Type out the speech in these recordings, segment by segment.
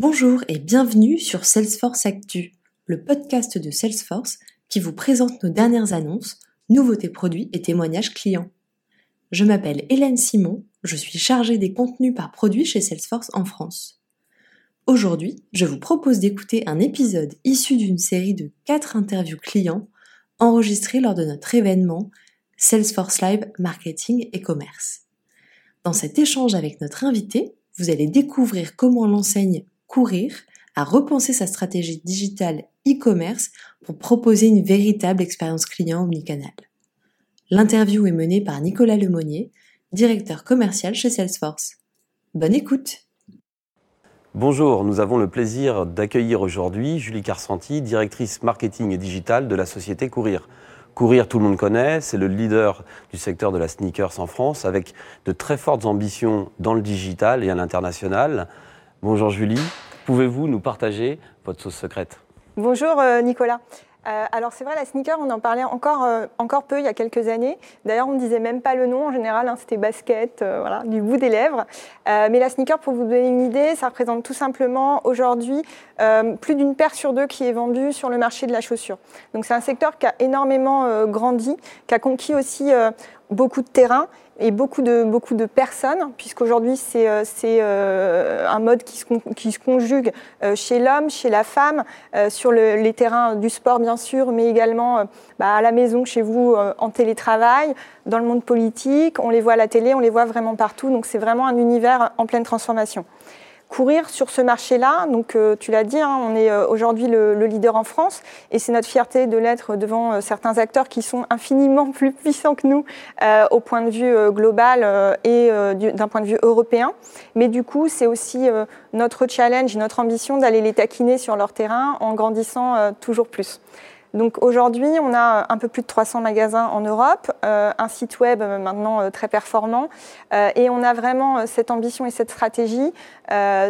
Bonjour et bienvenue sur Salesforce Actu, le podcast de Salesforce qui vous présente nos dernières annonces, nouveautés produits et témoignages clients. Je m'appelle Hélène Simon, je suis chargée des contenus par produit chez Salesforce en France. Aujourd'hui, je vous propose d'écouter un épisode issu d'une série de 4 interviews clients enregistrées lors de notre événement Salesforce Live Marketing et Commerce. Dans cet échange avec notre invité, vous allez découvrir comment l'enseigne Courir à repenser sa stratégie digitale e-commerce pour proposer une véritable expérience client omnicanal. L'interview est menée par Nicolas Lemonnier, directeur commercial chez Salesforce. Bonne écoute Bonjour, nous avons le plaisir d'accueillir aujourd'hui Julie Carsanti, directrice marketing et digital de la société Courir. Courir, tout le monde connaît, c'est le leader du secteur de la sneakers en France avec de très fortes ambitions dans le digital et à l'international. Bonjour Julie, pouvez-vous nous partager votre sauce secrète? Bonjour euh, Nicolas. Euh, alors c'est vrai, la sneaker, on en parlait encore, euh, encore peu il y a quelques années. D'ailleurs, on ne disait même pas le nom en général, hein, c'était basket, voilà, du bout des lèvres. mais la sneaker, pour vous donner une idée, ça représente tout simplement aujourd'hui plus d'une paire sur deux qui est vendue sur le marché de la chaussure. Donc c'est un secteur qui a énormément grandi, qui a conquis aussi beaucoup de terrain et beaucoup de, beaucoup de personnes, puisqu'aujourd'hui c'est euh, euh, un mode qui se, qui se conjugue euh, chez l'homme, chez la femme, sur les terrains du sport bien sûr, mais également bah, à la maison, chez vous, en télétravail, dans le monde politique, on les voit à la télé, on les voit vraiment partout, donc c'est vraiment un univers en pleine transformation courir sur ce marché-là. Donc, euh, tu l'as dit, hein, on est euh, aujourd'hui le, leader en France et c'est notre fierté de l'être devant euh, certains acteurs qui sont infiniment plus puissants que nous au point de vue global et d'un point de vue européen. Mais du coup, c'est aussi notre challenge, notre ambition d'aller les taquiner sur leur terrain en grandissant toujours plus. Donc aujourd'hui, on a un peu plus de 300 magasins en Europe, euh, un site web euh, maintenant euh, très performant, et on a vraiment cette ambition et cette stratégie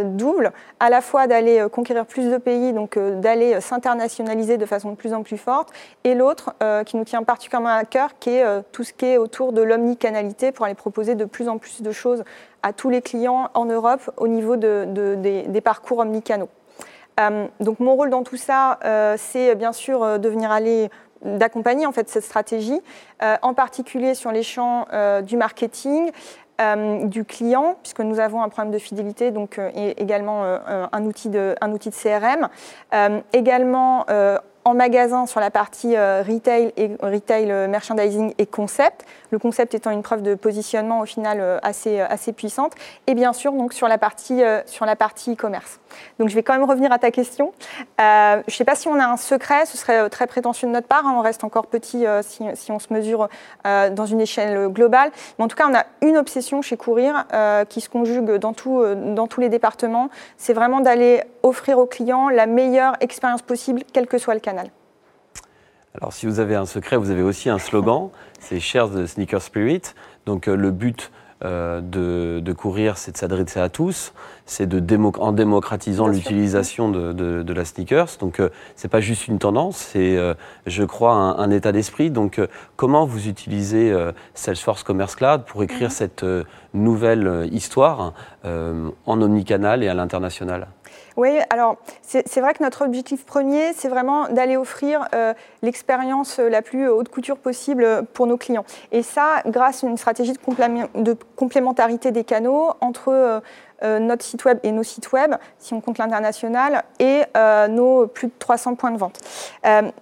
double, à la fois d'aller conquérir plus de pays, donc d'aller s'internationaliser de façon de plus en plus forte, et l'autre qui nous tient particulièrement à cœur, qui est tout ce qui est autour de l'omnicanalité pour aller proposer de plus en plus de choses à tous les clients en Europe au niveau des, des parcours omnicanaux. Euh, donc mon rôle dans tout ça, euh, c'est bien sûr euh, de venir aller d'accompagner en fait cette stratégie, en particulier sur les champs du marketing, du client, puisque nous avons un programme de fidélité, donc également un, outil de, CRM, également en magasin sur la partie euh, retail, et, retail euh, merchandising et concept, le concept étant une preuve de positionnement au final euh, assez, assez puissante, et bien sûr donc sur la partie sur la partie e-commerce. Donc je vais quand même revenir à ta question. je ne sais pas si on a un secret, ce serait très prétentieux de notre part, hein, on reste encore petit si, si, on se mesure dans une échelle globale, mais en tout cas on a une obsession chez Courir qui se conjugue dans, tous les départements, c'est vraiment d'aller offrir aux clients la meilleure expérience possible, quel que soit le canal. Alors si vous avez un secret, vous avez aussi un slogan, c'est Share the Sneaker Spirit. Donc euh, le but euh, de, courir, c'est de s'adresser à tous, c'est de en démocratisant l'utilisation de, la sneakers. Donc euh, c'est pas juste une tendance, c'est, je crois, un, état d'esprit. Donc comment vous utilisez Salesforce Commerce Cloud pour écrire mhm. cette nouvelle histoire en omnicanal et à l'international? Oui, alors c'est vrai que notre objectif premier, c'est vraiment d'aller offrir euh, l'expérience la plus haute couture possible pour nos clients. Et ça, grâce à une stratégie de, complémentarité des canaux entre euh, euh, notre site web et nos sites web, si on compte l'international, et nos plus de 300 points de vente.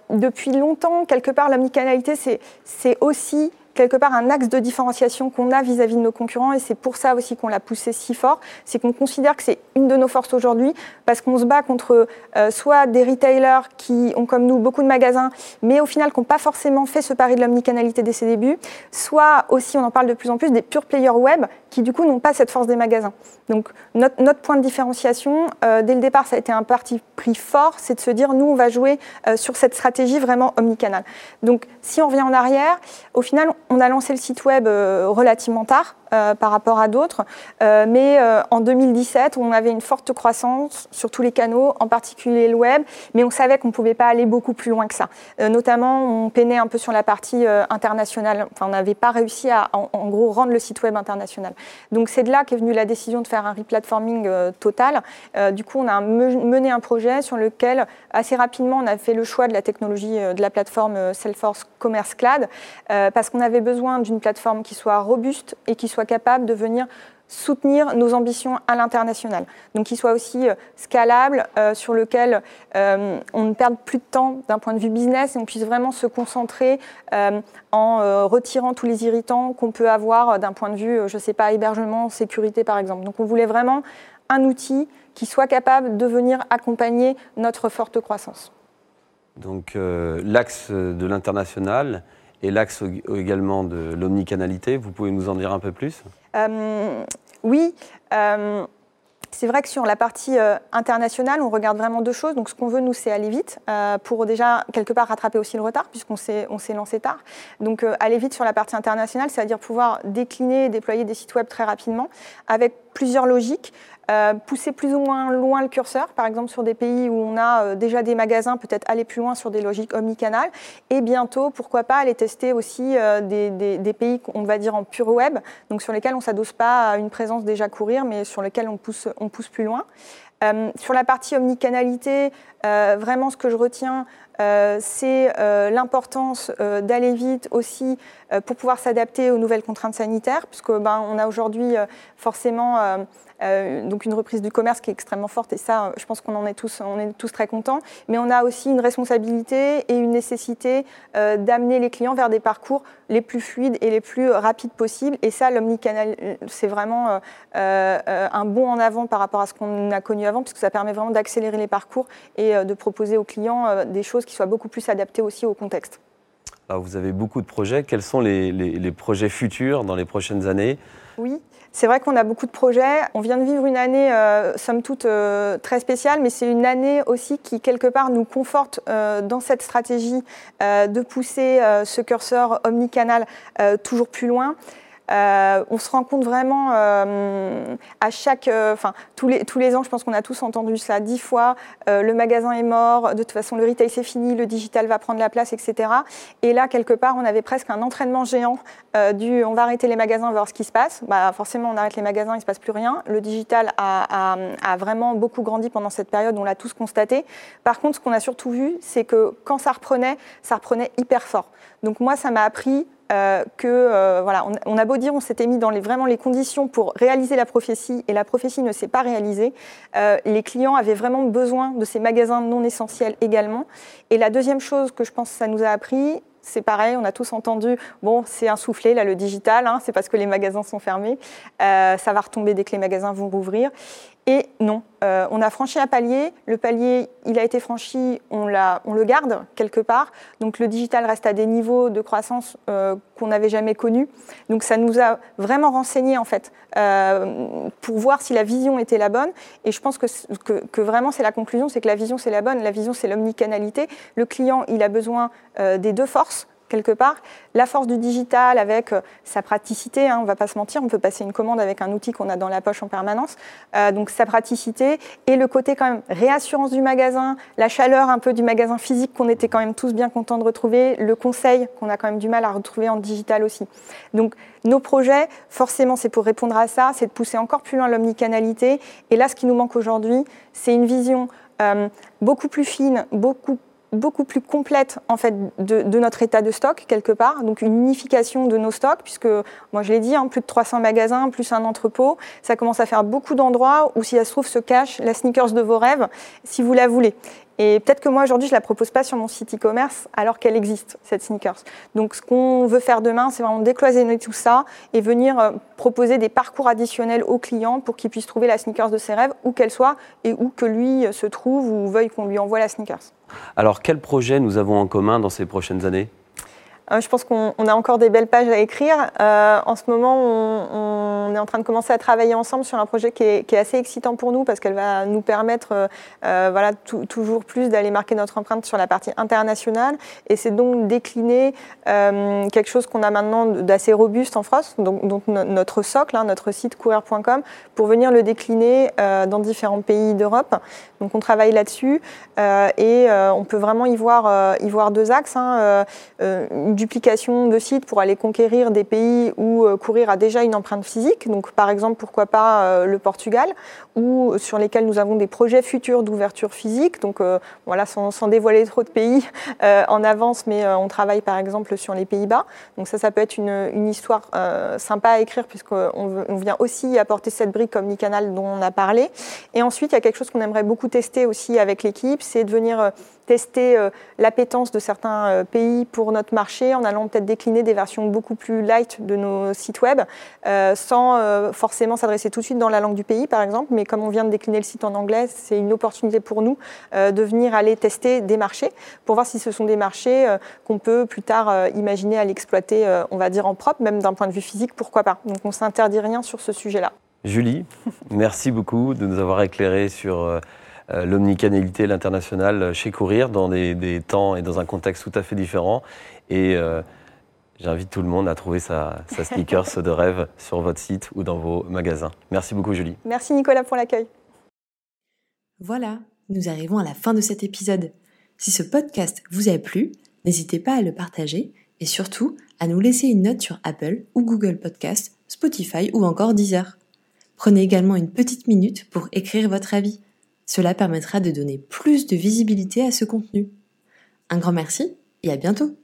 depuis longtemps, quelque part, l'omnicanalité, c'est aussi quelque part un axe de différenciation qu'on a vis-à-vis de nos concurrents et c'est pour ça aussi qu'on l'a poussé si fort. C'est qu'on considère que c'est une de nos forces aujourd'hui parce qu'on se bat contre euh, soit des retailers qui ont comme nous beaucoup de magasins mais au final qui n'ont pas forcément fait ce pari de l'omnicanalité dès ses débuts, soit aussi, on en parle de plus en plus, des pure players web qui du coup n'ont pas cette force des magasins. Donc notre, notre point de différenciation, euh, dès le départ, ça a été un parti pris fort, c'est de se dire nous on va jouer euh, sur cette stratégie vraiment omnicanal. Donc si on revient en arrière, au final on a lancé le site web euh, relativement tard, par rapport à d'autres. mais en 2017, on avait une forte croissance sur tous les canaux, en particulier le web, mais on savait qu'on ne pouvait pas aller beaucoup plus loin que ça. notamment, on peinait un peu sur la partie internationale. Enfin, on n'avait pas réussi à, en, gros, rendre le site web international. Donc c'est de là qu'est venue la décision de faire un replatforming total. du coup, on a mené un projet sur lequel, assez rapidement, on a fait le choix de la technologie de la plateforme Salesforce Commerce Cloud, parce qu'on avait besoin d'une plateforme qui soit robuste et qui soit capable de venir soutenir nos ambitions à l'international. Donc qui soit aussi euh, scalable, euh, sur lequel euh, on ne perde plus de temps d'un point de vue business et on puisse vraiment se concentrer en retirant tous les irritants qu'on peut avoir d'un point de vue, je ne sais pas, hébergement, sécurité par exemple. Donc on voulait vraiment un outil qui soit capable de venir accompagner notre forte croissance. Donc l'axe de l'international, et l'axe également de l'omnicanalité. Vous pouvez nous en dire un peu plus? Euh, Oui. Euh, c'est vrai que sur la partie euh, internationale, on regarde vraiment deux choses. Donc, ce qu'on veut, nous, c'est aller vite pour déjà, quelque part, rattraper aussi le retard, puisqu'on s'est, s'est lancé tard. Donc, aller vite sur la partie internationale, c'est-à-dire pouvoir décliner et déployer des sites web très rapidement, avec plusieurs logiques. Euh, pousser plus ou moins loin le curseur, par exemple sur des pays où on a euh, déjà des magasins, peut-être aller plus loin sur des logiques omnicanal, et bientôt, pourquoi pas, aller tester aussi euh, des, pays, on va dire, en pure web, donc sur lesquels on ne s'adosse pas à une présence déjà courir, mais sur lesquels on pousse, on pousse plus loin. sur la partie omnicanalité, vraiment ce que je retiens, c'est l'importance d'aller vite aussi pour pouvoir s'adapter aux nouvelles contraintes sanitaires, puisque ben, on a aujourd'hui forcément euh, donc une reprise du commerce qui est extrêmement forte et ça, je pense qu'on en est tous, très contents. Mais on a aussi une responsabilité et une nécessité euh, d'amener les clients vers des parcours les plus fluides et les plus rapides possibles. Et ça, l'omnicanal, c'est vraiment euh, un bond en avant par rapport à ce qu'on a connu avant, puisque ça permet vraiment d'accélérer les parcours et de proposer aux clients des choses qui soient beaucoup plus adaptées aussi au contexte. Alors vous avez beaucoup de projets. Quels sont les, les projets futurs dans les prochaines années? Oui. C'est vrai qu'on a beaucoup de projets. On vient de vivre une année, euh, somme toute, euh, très spéciale, mais c'est une année aussi qui, quelque part, nous conforte euh, dans cette stratégie de pousser ce curseur omnicanal toujours plus loin. Euh, on se rend compte vraiment euh, à chaque, euh, enfin tous les tous les ans, je pense qu'on a tous entendu ça dix fois. le magasin est mort, de toute façon le retail c'est fini, le digital va prendre la place, etc. Et là quelque part, on avait presque un entraînement géant du, on va arrêter les magasins, on va voir ce qui se passe. Bah, forcément, on arrête les magasins, il se passe plus rien. Le digital a, a vraiment beaucoup grandi pendant cette période, on l'a tous constaté. Par contre, ce qu'on a surtout vu, c'est que quand ça reprenait, ça reprenait hyper fort. Donc moi, ça m'a appris euh, que euh, voilà, on, a beau dire, on s'était mis dans les, vraiment les conditions pour réaliser la prophétie et la prophétie ne s'est pas réalisée. Euh, les clients avaient vraiment besoin de ces magasins non essentiels également. Et la deuxième chose que je pense que ça nous a appris, c'est pareil, on a tous entendu, bon, c'est un soufflé, là, le digital, hein, c'est parce que les magasins sont fermés, ça va retomber dès que les magasins vont rouvrir. Et non, euh, on a franchi un palier. Le palier, il a été franchi, on, on le garde quelque part. Donc le digital reste à des niveaux de croissance euh, qu'on n'avait jamais connus. Donc ça nous a vraiment renseigné en fait euh, pour voir si la vision était la bonne. Et je pense que, que, vraiment c'est la conclusion, c'est que la vision c'est la bonne. La vision c'est l'omnicanalité. Le client, il a besoin des deux forces quelque part. La force du digital avec euh, sa praticité, hein, on ne va pas se mentir, on peut passer une commande avec un outil qu'on a dans la poche en permanence. Euh, donc sa praticité et le côté quand même réassurance du magasin, la chaleur un peu du magasin physique qu'on était quand même tous bien contents de retrouver, le conseil qu'on a quand même du mal à retrouver en digital aussi. Donc nos projets, forcément, c'est pour répondre à ça, c'est de pousser encore plus loin l'omnicanalité. Et là, ce qui nous manque aujourd'hui, c'est une vision euh, beaucoup plus fine, beaucoup beaucoup plus complète en fait de, notre état de stock quelque part, donc une unification de nos stocks, puisque moi je l'ai dit, hein, plus de 300 magasins, plus un entrepôt, ça commence à faire beaucoup d'endroits où si ça se trouve se cache la sneakers de vos rêves, si vous la voulez. Et peut-être que moi, aujourd'hui, je ne la propose pas sur mon site e-commerce alors qu'elle existe, cette sneakers. Donc, ce qu'on veut faire demain, c'est vraiment décloisonner tout ça et venir euh, proposer des parcours additionnels aux clients pour qu'ils puissent trouver la sneakers de ses rêves, où qu'elle soit et où que lui euh, se trouve ou veuille qu'on lui envoie la sneakers. Alors, quels projets nous avons en commun dans ces prochaines années? Je pense qu'on a encore des belles pages à écrire. en ce moment, on, est en train de commencer à travailler ensemble sur un projet qui est, assez excitant pour nous parce qu'elle va nous permettre voilà, toujours plus d'aller marquer notre empreinte sur la partie internationale. Et c'est donc décliner quelque chose qu'on a maintenant d'assez robuste en France, donc, notre socle, hein, notre site courir.com, pour venir le décliner dans différents pays d'Europe. Donc on travaille là-dessus euh, et euh, on peut vraiment y voir, euh, deux axes. Hein, duplication de sites pour aller conquérir des pays où courir a déjà une empreinte physique. Donc par exemple, pourquoi pas le Portugal, ou sur lesquels nous avons des projets futurs d'ouverture physique. Donc voilà, sans, dévoiler trop de pays en avance, mais on travaille par exemple sur les Pays-Bas. Donc ça, ça peut être une, histoire sympa à écrire puisqu'on on vient aussi apporter cette brique comme Nicanal dont on a parlé. Et ensuite, il y a quelque chose qu'on aimerait beaucoup tester aussi avec l'équipe, c'est de venir euh, tester euh, l'appétence de certains euh, pays pour notre marché en allant peut-être décliner des versions beaucoup plus light de nos sites web, sans forcément s'adresser tout de suite dans la langue du pays, par exemple. Mais comme on vient de décliner le site en anglais, c'est une opportunité pour nous de venir aller tester des marchés pour voir si ce sont des marchés qu'on peut plus tard imaginer à l'exploiter, on va dire en propre, même d'un point de vue physique, pourquoi pas. Donc on s'interdit rien sur ce sujet-là. Julie, merci beaucoup de nous avoir éclairé sur euh, l'omnicanalité, l'international chez Courir dans des, temps et dans un contexte tout à fait différent. Et euh, j'invite tout le monde à trouver sa, sa sneakers de rêve sur votre site ou dans vos magasins. Merci beaucoup Julie. Merci Nicolas pour l'accueil. Voilà, nous arrivons à la fin de cet épisode. Si ce podcast vous a plu, n'hésitez pas à le partager et surtout à nous laisser une note sur Apple ou Google Podcast, Spotify ou encore Deezer. Prenez également une petite minute pour écrire votre avis. Cela permettra de donner plus de visibilité à ce contenu. Un grand merci et à bientôt